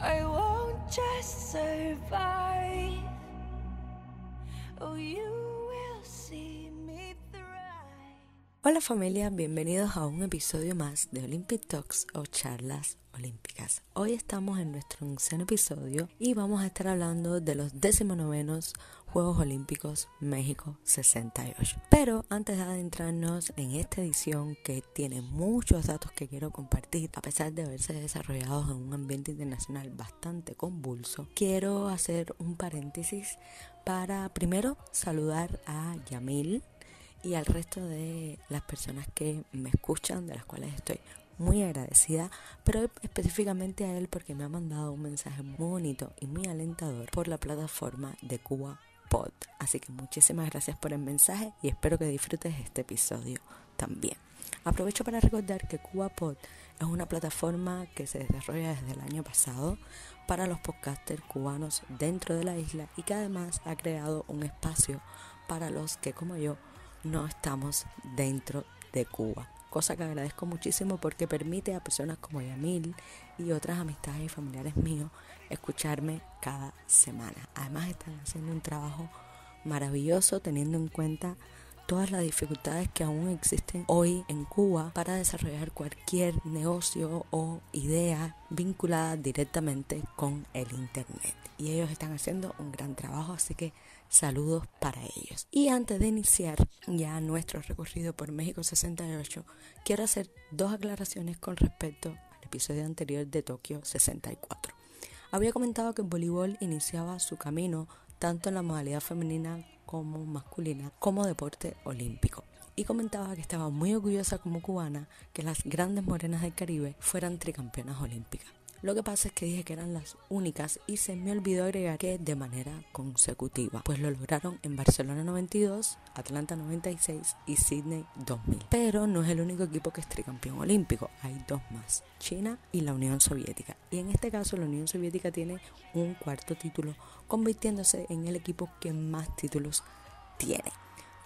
I won't just survive. Oh, you will see. Hola familia, bienvenidos a un episodio más de Olympic Talks o charlas olímpicas. Hoy estamos en nuestro onceavo episodio y vamos a estar hablando de los 19 Juegos Olímpicos México 68. Pero antes de adentrarnos en esta edición que tiene muchos datos que quiero compartir, a pesar de haberse desarrollado en un ambiente internacional bastante convulso, quiero hacer un paréntesis para primero saludar a Yamil y al resto de las personas que me escuchan, de las cuales estoy muy agradecida, pero específicamente a él porque me ha mandado un mensaje muy bonito y muy alentador por la plataforma de Cuba Pod. Así que muchísimas gracias por el mensaje y espero que disfrutes este episodio también. Aprovecho para recordar que Cuba Pod es una plataforma que se desarrolla desde el año pasado para los podcasters cubanos dentro de la isla y que además ha creado un espacio para los que como yo no estamos dentro de Cuba cosa que agradezco muchísimo porque permite a personas como Yamil y otras amistades y familiares míos escucharme cada semana. Además están haciendo un trabajo maravilloso teniendo en cuenta todas las dificultades que aún existen hoy en Cuba para desarrollar cualquier negocio o idea vinculada directamente con el Internet. Y ellos están haciendo un gran trabajo, así que saludos para ellos. Y antes de iniciar ya nuestro recorrido por México 68, quiero hacer dos aclaraciones con respecto al episodio anterior de Tokio 64. Había comentado que el voleibol iniciaba su camino tanto en la modalidad femenina como masculina como deporte olímpico. Y comentaba que estaba muy orgullosa como cubana que las grandes morenas del Caribe fueran tricampeonas olímpicas. Lo que pasa es que dije que eran las únicas y se me olvidó agregar que de manera consecutiva, pues lo lograron en Barcelona 92, Atlanta 96 y Sydney 2000. Pero no es el único equipo que es tricampeón olímpico, hay dos más, China y la Unión Soviética. Y en este caso la Unión Soviética tiene un cuarto título, convirtiéndose en el equipo que más títulos tiene.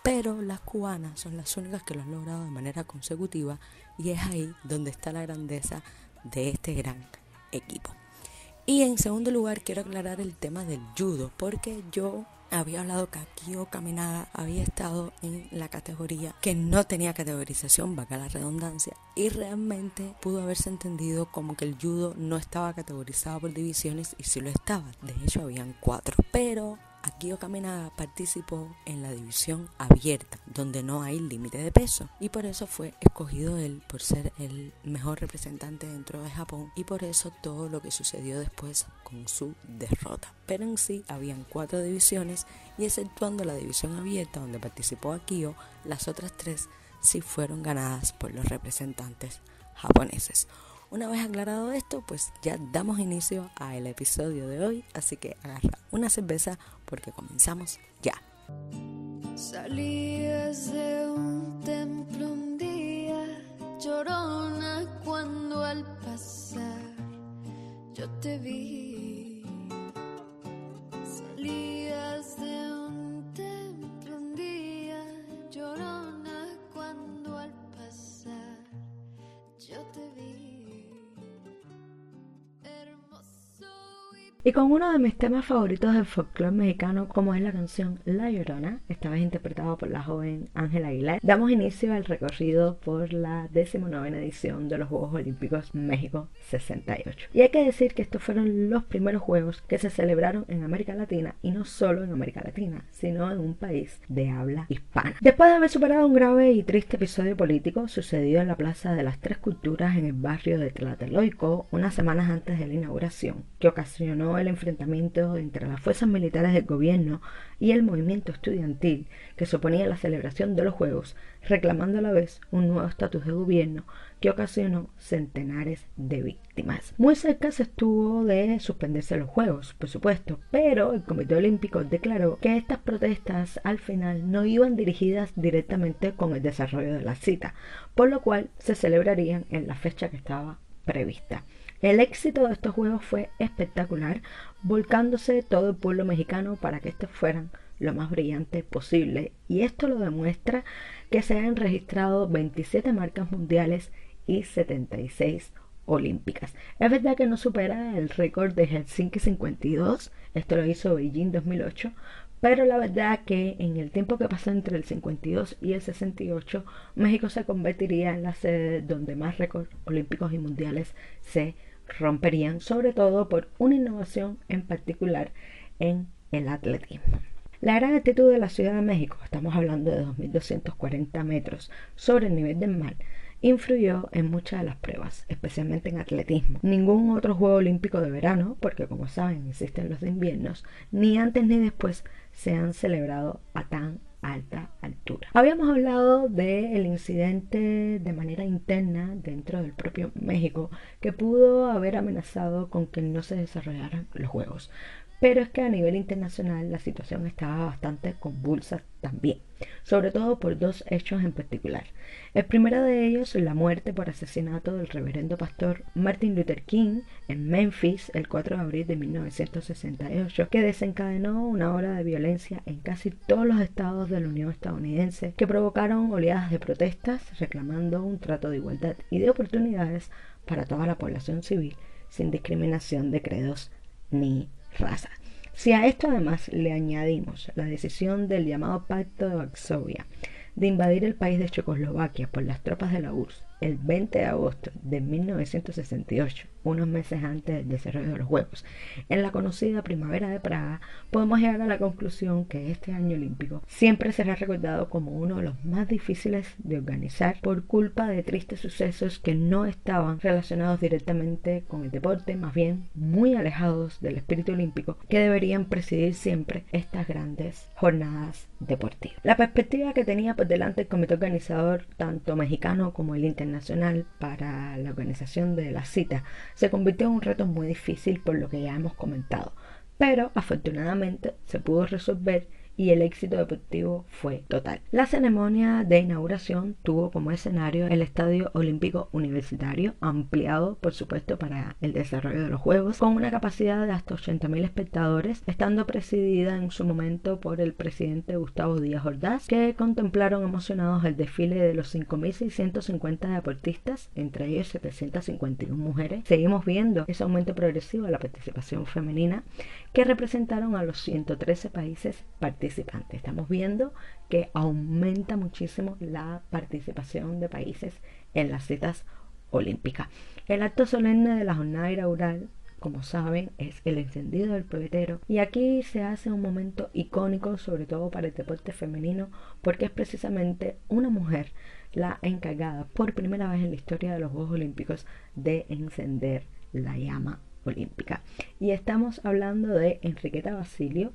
Pero las cubanas son las únicas que lo han logrado de manera consecutiva y es ahí donde está la grandeza de este gran equipo. Y en segundo lugar quiero aclarar el tema del judo, porque yo había hablado que Akio Kaminaga había estado en la categoría que no tenía categorización, vaga la redundancia, y realmente pudo haberse entendido como que el judo no estaba categorizado por divisiones y sí lo estaba. De hecho, habían cuatro. Pero Akio Kaminaga participó en la división abierta, donde no hay límite de peso, y por eso fue escogido él por ser el mejor representante dentro de Japón y por eso todo lo que sucedió después con su derrota. Pero en sí habían cuatro divisiones y exceptuando la división abierta donde participó Akio, las otras tres sí fueron ganadas por los representantes japoneses. Una vez aclarado esto, pues ya damos inicio al episodio de hoy, así que agarra una cerveza porque comenzamos ya. Salías de un templo un día, llorona cuando al pasar yo te vi. Y con uno de mis temas favoritos del folclore mexicano, como es la canción La Llorona, esta vez interpretada por la joven Ángela Aguilar, damos inicio al recorrido por la 19 edición de los Juegos Olímpicos México 68. Y hay que decir que estos fueron los primeros Juegos que se celebraron en América Latina, y no solo en América Latina, sino en un país de habla hispana. Después de haber superado un grave y triste episodio político sucedido en la Plaza de las Tres Culturas en el barrio de Tlatelolco, unas semanas antes de la inauguración, que ocasionó el enfrentamiento entre las fuerzas militares del gobierno y el movimiento estudiantil que suponía la celebración de los Juegos, reclamando a la vez un nuevo estatus de gobierno que ocasionó centenares de víctimas. Muy cerca se estuvo de suspenderse los Juegos, por supuesto, pero el Comité Olímpico declaró que estas protestas al final no iban dirigidas directamente con el desarrollo de la cita, por lo cual se celebrarían en la fecha que estaba prevista. El éxito de estos juegos fue espectacular, volcándose todo el pueblo mexicano para que estos fueran lo más brillante posible. Y esto lo demuestra que se han registrado 27 marcas mundiales y 76 olímpicas. Es verdad que no supera el récord de Helsinki 52, esto lo hizo Beijing 2008, pero la verdad que en el tiempo que pasó entre el 52 y el 68, México se convertiría en la sede donde más récords olímpicos y mundiales se romperían, sobre todo por una innovación en particular en el atletismo. La gran altitud de la Ciudad de México, estamos hablando de 2.240 metros sobre el nivel del mar, influyó en muchas de las pruebas, especialmente en atletismo. Ningún otro Juego Olímpico de verano, porque como saben existen los de inviernos, ni antes ni después se han celebrado a tan alta altura. Habíamos hablado del incidente de manera interna dentro del propio México que pudo haber amenazado con que no se desarrollaran los Juegos. Pero es que a nivel internacional la situación estaba bastante convulsa también, sobre todo por dos hechos en particular. El primero de ellos, la muerte por asesinato del reverendo pastor Martin Luther King en Memphis el 4 de abril de 1968, que desencadenó una ola de violencia en casi todos los estados de la Unión estadounidense, que provocaron oleadas de protestas reclamando un trato de igualdad y de oportunidades para toda la población civil, sin discriminación de credos ni raza. Si a esto además le añadimos la decisión del llamado Pacto de Varsovia de invadir el país de Checoslovaquia por las tropas de la URSS el 20 de agosto de 1968, unos meses antes del desarrollo de los Juegos, en la conocida Primavera de Praga, podemos llegar a la conclusión que este año olímpico siempre será recordado como uno de los más difíciles de organizar por culpa de tristes sucesos que no estaban relacionados directamente con el deporte, más bien muy alejados del espíritu olímpico que deberían presidir siempre estas grandes jornadas deportivas. La perspectiva que tenía por delante el comité organizador, tanto mexicano como el internacional, nacional para la organización de la cita se convirtió en un reto muy difícil por lo que ya hemos comentado, pero afortunadamente se pudo resolver y el éxito deportivo fue total. La ceremonia de inauguración tuvo como escenario el Estadio Olímpico Universitario, ampliado por supuesto para el desarrollo de los Juegos, con una capacidad de hasta 80.000 espectadores, estando presidida en su momento por el presidente Gustavo Díaz Ordaz, que contemplaron emocionados el desfile de los 5.650 deportistas, entre ellos 751 mujeres. Seguimos viendo ese aumento progresivo de la participación femenina que representaron a los 113 países participantes. Estamos viendo que aumenta muchísimo la participación de países en las citas olímpicas. El acto solemne de la jornada inaugural como saben, es el encendido del pebetero. Y aquí se hace un momento icónico, sobre todo para el deporte femenino, porque es precisamente una mujer la encargada por primera vez en la historia de los Juegos Olímpicos de encender la llama olímpica. Y estamos hablando de Enriqueta Basilio,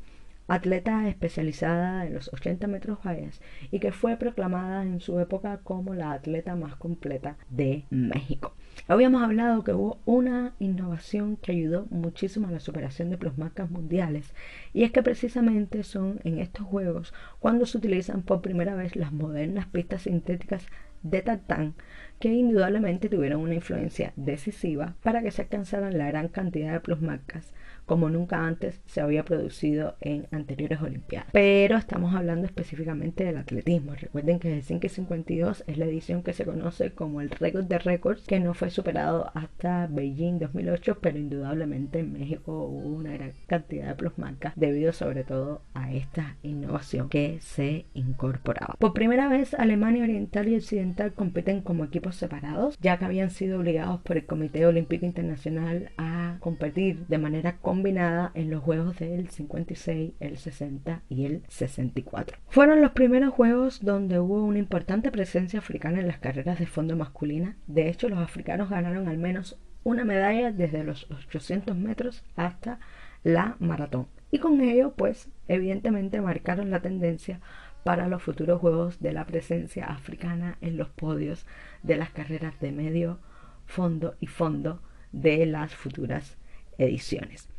atleta especializada en los 80 metros vallas y que fue proclamada en su época como la atleta más completa de México. Habíamos hablado que hubo una innovación que ayudó muchísimo a la superación de plusmarcas mundiales y es que precisamente son en estos juegos cuando se utilizan por primera vez las modernas pistas sintéticas de tartán que indudablemente tuvieron una influencia decisiva para que se alcanzaran la gran cantidad de plusmarcas como nunca antes se había producido en anteriores Olimpiadas. Pero estamos hablando específicamente del atletismo. Recuerden que el 552 es la edición que se conoce como el récord de récords, que no fue superado hasta Beijing 2008, pero indudablemente en México hubo una gran cantidad de plusmarcas debido sobre todo a esta innovación que se incorporaba. Por primera vez Alemania Oriental y Occidental compiten como equipos separados, ya que habían sido obligados por el Comité Olímpico Internacional a competir de manera combinada en los Juegos del 56, el 60 y el 64. Fueron los primeros Juegos donde hubo una importante presencia africana en las carreras de fondo masculina. De hecho, los africanos ganaron al menos una medalla desde los 800 metros hasta la maratón. Y con ello, pues, evidentemente marcaron la tendencia para los futuros juegos de la presencia africana en los podios de las carreras de medio, fondo y fondo de las futuras ediciones.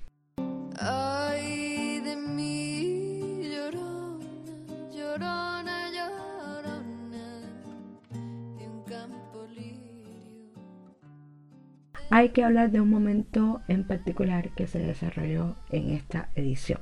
Ay de mí, llorona, llorona, llorona, de un campo lirio. Hay que hablar de un momento en particular que se desarrolló en esta edición.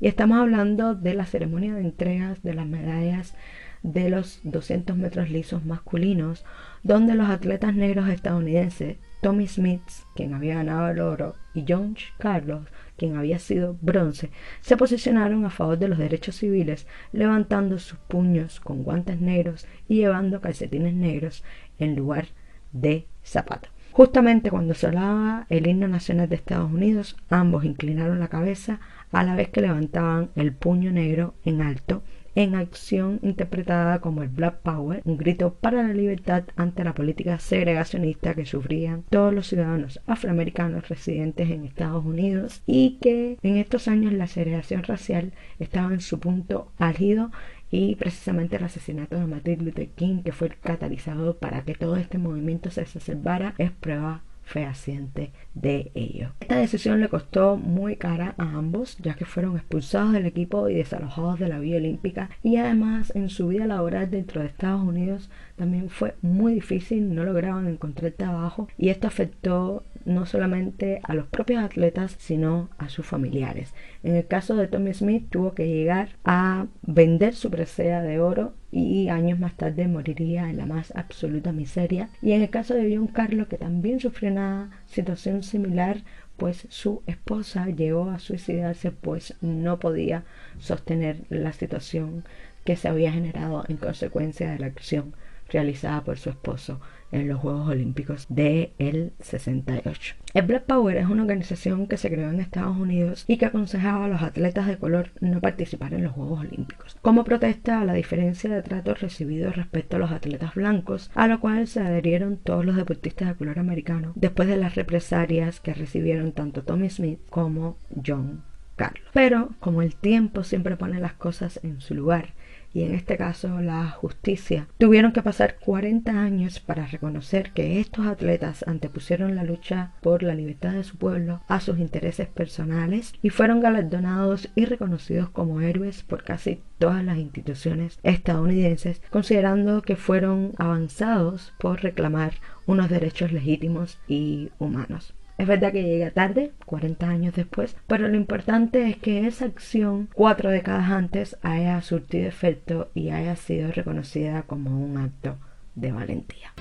Y estamos hablando de la ceremonia de entregas de las medallas de los 200 metros lisos masculinos, donde los atletas negros estadounidenses Tommy Smith, quien había ganado el oro, y John Carlos, quien había sido bronce, se posicionaron a favor de los derechos civiles, levantando sus puños con guantes negros y llevando calcetines negros en lugar de zapatos. Justamente cuando sonaba el himno nacional de Estados Unidos, ambos inclinaron la cabeza a la vez que levantaban el puño negro en alto en acción interpretada como el Black Power, un grito para la libertad ante la política segregacionista que sufrían todos los ciudadanos afroamericanos residentes en Estados Unidos y que en estos años la segregación racial estaba en su punto álgido y precisamente el asesinato de Martin Luther King, que fue el catalizador para que todo este movimiento se exacerbara, es prueba fehaciente de ello. Esta decisión le costó muy cara a ambos, ya que fueron expulsados del equipo y desalojados de la vía olímpica y además en su vida laboral dentro de Estados Unidos también fue muy difícil, no lograban encontrar trabajo y esto afectó no solamente a los propios atletas, sino a sus familiares. En el caso de Tommy Smith tuvo que llegar a vender su presea de oro y años más tarde moriría en la más absoluta miseria. Y en el caso de John Carlos, que también sufrió una situación similar, pues su esposa llegó a suicidarse, pues no podía sostener la situación que se había generado en consecuencia de la acción realizada por su esposo en los Juegos Olímpicos de el 68. El Black Power es una organización que se creó en Estados Unidos y que aconsejaba a los atletas de color no participar en los Juegos Olímpicos, como protesta a la diferencia de tratos recibidos respecto a los atletas blancos, a lo cual se adherieron todos los deportistas de color americano después de las represalias que recibieron tanto Tommy Smith como John Carlos. Pero como el tiempo siempre pone las cosas en su lugar y en este caso la justicia, tuvieron que pasar 40 años para reconocer que estos atletas antepusieron la lucha por la libertad de su pueblo a sus intereses personales y fueron galardonados y reconocidos como héroes por casi todas las instituciones estadounidenses, considerando que fueron avanzados por reclamar unos derechos legítimos y humanos. Es verdad que llega tarde, 40 años después, pero lo importante es que esa acción cuatro décadas antes haya surtido efecto y haya sido reconocida como un acto de valentía.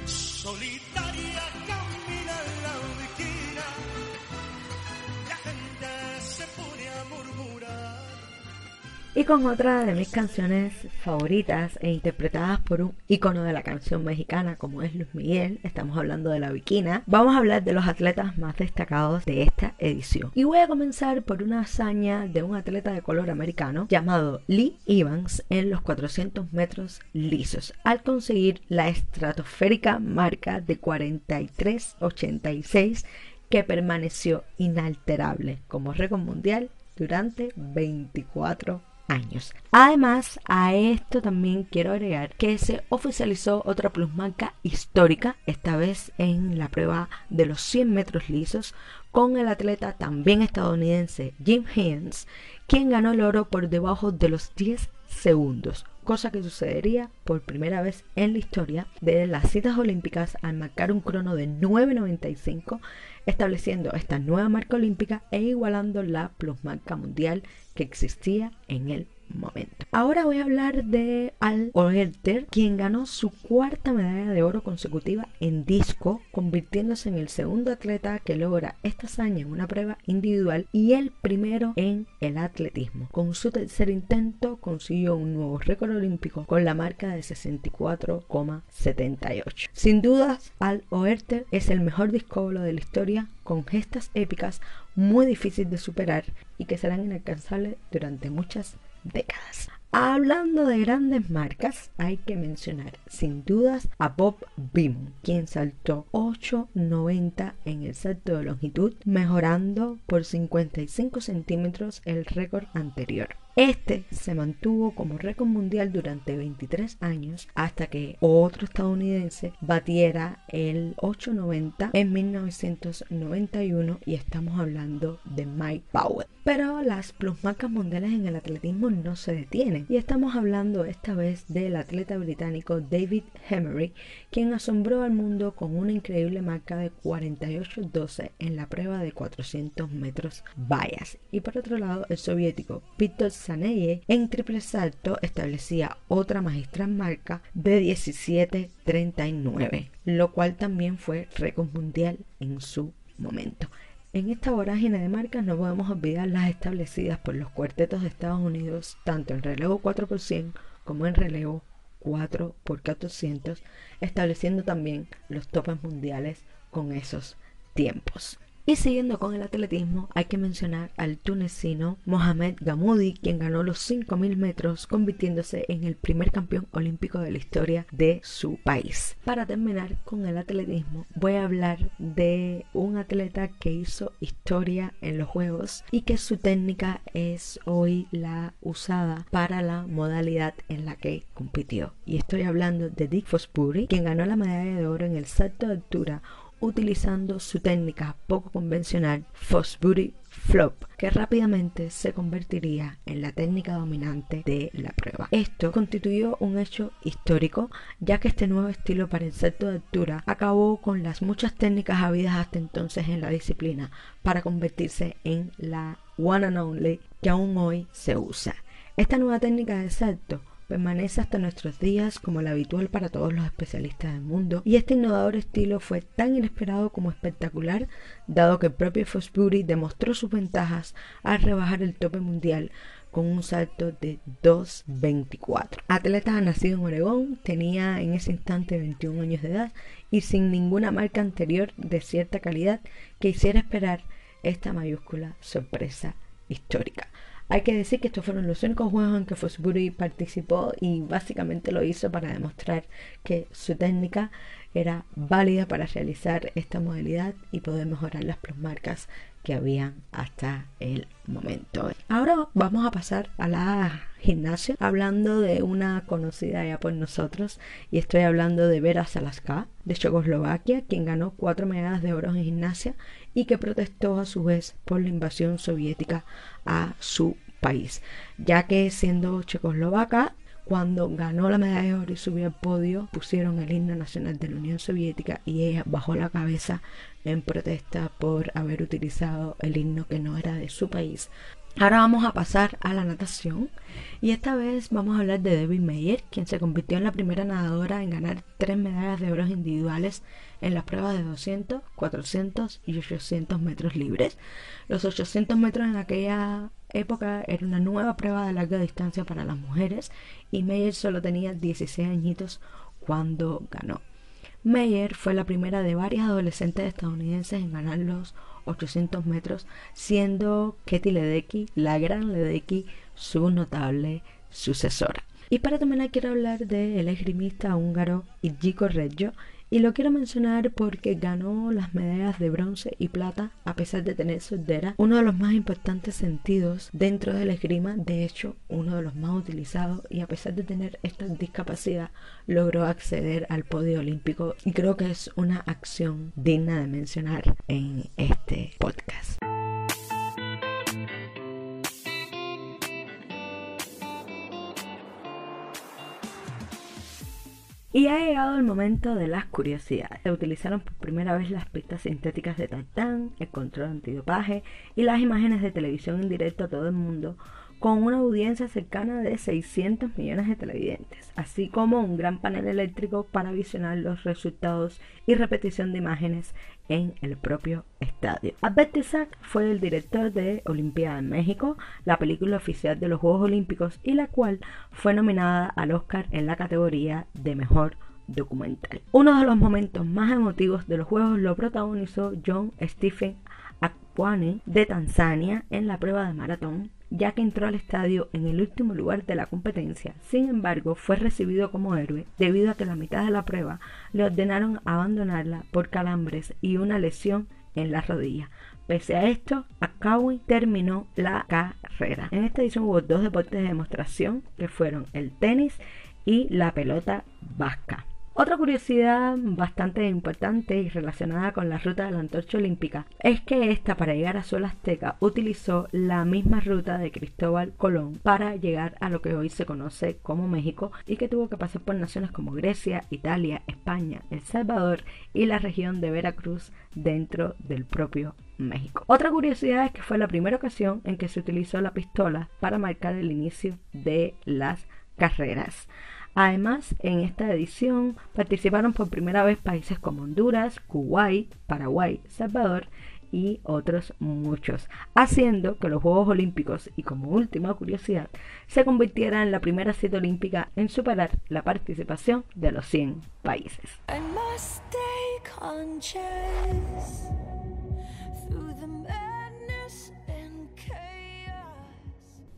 Y con otra de mis canciones favoritas e interpretadas por un ícono de la canción mexicana como es Luis Miguel, estamos hablando de la Bikina, vamos a hablar de los atletas más destacados de esta edición. Y voy a comenzar por una hazaña de un atleta de color americano llamado Lee Evans en los 400 metros lisos, al conseguir la estratosférica marca de 43.86 que permaneció inalterable como récord mundial durante 24 Además, a esto también quiero agregar que se oficializó otra plusmarca histórica, esta vez en la prueba de los 100 metros lisos, con el atleta también estadounidense Jim Higgins, quien ganó el oro por debajo de los 10 segundos, cosa que sucedería por primera vez en la historia de las citas olímpicas al marcar un crono de 9.95, estableciendo esta nueva marca olímpica e igualando la plusmarca mundial que existía en el Ahora voy a hablar de Al Oerter, quien ganó su cuarta medalla de oro consecutiva en disco, convirtiéndose en el segundo atleta que logra esta hazaña en una prueba individual y el primero en el atletismo. Con su tercer intento consiguió un nuevo récord olímpico con la marca de 64,78. Sin dudas, Al Oerter es el mejor discóbolo de la historia con gestas épicas muy difíciles de superar y que serán inalcanzables durante muchas décadas. Hablando de grandes marcas, hay que mencionar sin dudas a Bob Beamon, quien saltó 8.90 en el salto de longitud, mejorando por 55 centímetros el récord anterior. Este se mantuvo como récord mundial durante 23 años hasta que otro estadounidense batiera el 890 en 1991 y estamos hablando de Mike Powell. Pero las plusmarcas mundiales en el atletismo no se detienen y estamos hablando esta vez del atleta británico David Hemery, quien asombró al mundo con una increíble marca de 48.12 en la prueba de 400 metros vallas. Y por otro lado, el soviético Peter Saneye en triple salto establecía otra magistral marca de 17.39, lo cual también fue récord mundial en su momento. En esta vorágine de marcas no podemos olvidar las establecidas por los cuartetos de Estados Unidos, tanto en relevo 4 x 100 como en relevo 4 x 400, estableciendo también los topes mundiales con esos tiempos. Y siguiendo con el atletismo, hay que mencionar al tunecino Mohamed Gamoudi, quien ganó los 5.000 metros, convirtiéndose en el primer campeón olímpico de la historia de su país. Para terminar con el atletismo, voy a hablar de un atleta que hizo historia en los Juegos y que su técnica es hoy la usada para la modalidad en la que compitió. Y estoy hablando de Dick Fosbury, quien ganó la medalla de oro en el salto de altura utilizando su técnica poco convencional Fosbury Flop, que rápidamente se convertiría en la técnica dominante de la prueba. Esto constituyó un hecho histórico, ya que este nuevo estilo para el salto de altura acabó con las muchas técnicas habidas hasta entonces en la disciplina para convertirse en la one and only que aún hoy se usa. Esta nueva técnica de salto permanece hasta nuestros días como la habitual para todos los especialistas del mundo, y este innovador estilo fue tan inesperado como espectacular, dado que el propio Fosbury demostró sus ventajas al rebajar el tope mundial con un salto de 2.24. Atleta nacido en Oregón, tenía en ese instante 21 años de edad y sin ninguna marca anterior de cierta calidad que hiciera esperar esta mayúscula sorpresa histórica. Hay que decir que estos fueron los únicos juegos en que Fosbury participó y básicamente lo hizo para demostrar que su técnica era válida para realizar esta modalidad y poder mejorar las plusmarcas que habían hasta el momento. Ahora vamos a pasar a la gimnasia hablando de una conocida ya por nosotros y estoy hablando de Vera Salaska de Checoslovaquia, quien ganó cuatro medallas de oro en gimnasia y que protestó a su vez por la invasión soviética a su país, ya que siendo checoslovaca cuando ganó la medalla de oro y subió al podio, pusieron el himno nacional de la Unión Soviética y ella bajó la cabeza en protesta por haber utilizado el himno que no era de su país. Ahora vamos a pasar a la natación y esta vez vamos a hablar de Debbie Meyer, quien se convirtió en la primera nadadora en ganar tres medallas de oro individuales en las pruebas de 200, 400 y 800 metros libres. Los 800 metros en aquella época era una nueva prueba de larga distancia para las mujeres y Meyer solo tenía 16 añitos cuando ganó. Meyer fue la primera de varias adolescentes estadounidenses en ganar los 800 metros, siendo Katie Ledecky, la gran Ledecky, su notable sucesora. Y para terminar quiero hablar del esgrimista húngaro Igiko Reggio, y lo quiero mencionar porque ganó las medallas de bronce y plata a pesar de tener sordera, uno de los más importantes sentidos dentro del esgrima, de hecho uno de los más utilizados y a pesar de tener esta discapacidad logró acceder al podio olímpico y creo que es una acción digna de mencionar en este podcast. Y ha llegado el momento de las curiosidades. Se utilizaron por primera vez las pistas sintéticas de Tartán, el control antidopaje y las imágenes de televisión en directo a todo el mundo con una audiencia cercana de 600 millones de televidentes, así como un gran panel eléctrico para visionar los resultados y repetición de imágenes en el propio estadio. Albert fue el director de Olimpiada en México, la película oficial de los Juegos Olímpicos y la cual fue nominada al Oscar en la categoría de Mejor Documental. Uno de los momentos más emotivos de los Juegos lo protagonizó John Stephen Akwane de Tanzania en la prueba de maratón ya que entró al estadio en el último lugar de la competencia. Sin embargo, fue recibido como héroe debido a que la mitad de la prueba le ordenaron abandonarla por calambres y una lesión en la rodilla. Pese a esto, Akawi terminó la carrera. En esta edición hubo dos deportes de demostración que fueron el tenis y la pelota vasca. Otra curiosidad bastante importante y relacionada con la ruta de la antorcha olímpica es que esta para llegar a suelo azteca utilizó la misma ruta de Cristóbal Colón para llegar a lo que hoy se conoce como México y que tuvo que pasar por naciones como Grecia, Italia, España, El Salvador y la región de Veracruz dentro del propio México. Otra curiosidad es que fue la primera ocasión en que se utilizó la pistola para marcar el inicio de las carreras. Además, en esta edición participaron por primera vez países como Honduras, Kuwait, Paraguay, Salvador y otros muchos, haciendo que los Juegos Olímpicos y como última curiosidad se convirtiera en la primera cita olímpica en superar la participación de los 100 países.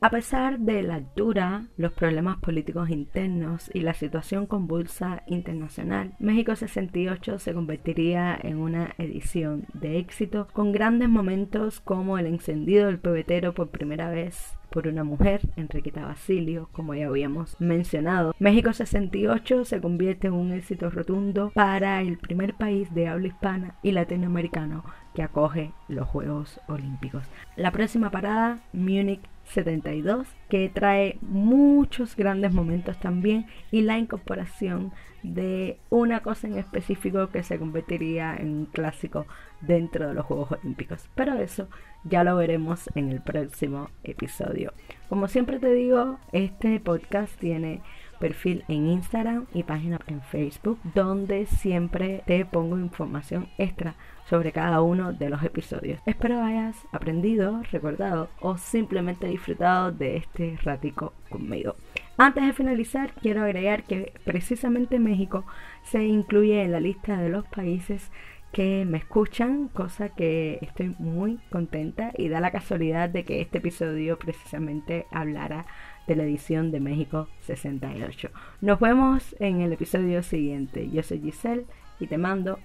A pesar de la altura, los problemas políticos internos y la situación convulsa internacional, México 68 se convertiría en una edición de éxito con grandes momentos como el encendido del pebetero por primera vez por una mujer, Enriqueta Basilio, como ya habíamos mencionado. México 68 se convierte en un éxito rotundo para el primer país de habla hispana y latinoamericano que acoge los Juegos Olímpicos. La próxima parada, Múnich 72, que trae muchos grandes momentos también y la incorporación de una cosa en específico que se convertiría en un clásico dentro de los Juegos Olímpicos. Pero eso ya lo veremos en el próximo episodio. Como siempre te digo, este podcast tiene perfil en Instagram y página en Facebook, donde siempre te pongo información extra sobre cada uno de los episodios. Espero hayas aprendido, recordado o simplemente disfrutado de este ratico conmigo. Antes de finalizar, quiero agregar que precisamente México se incluye en la lista de los países que me escuchan, cosa que estoy muy contenta y da la casualidad de que este episodio precisamente hablara de la edición de México 68. Nos vemos en el episodio siguiente. Yo soy Giselle y te mando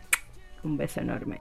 un beso enorme.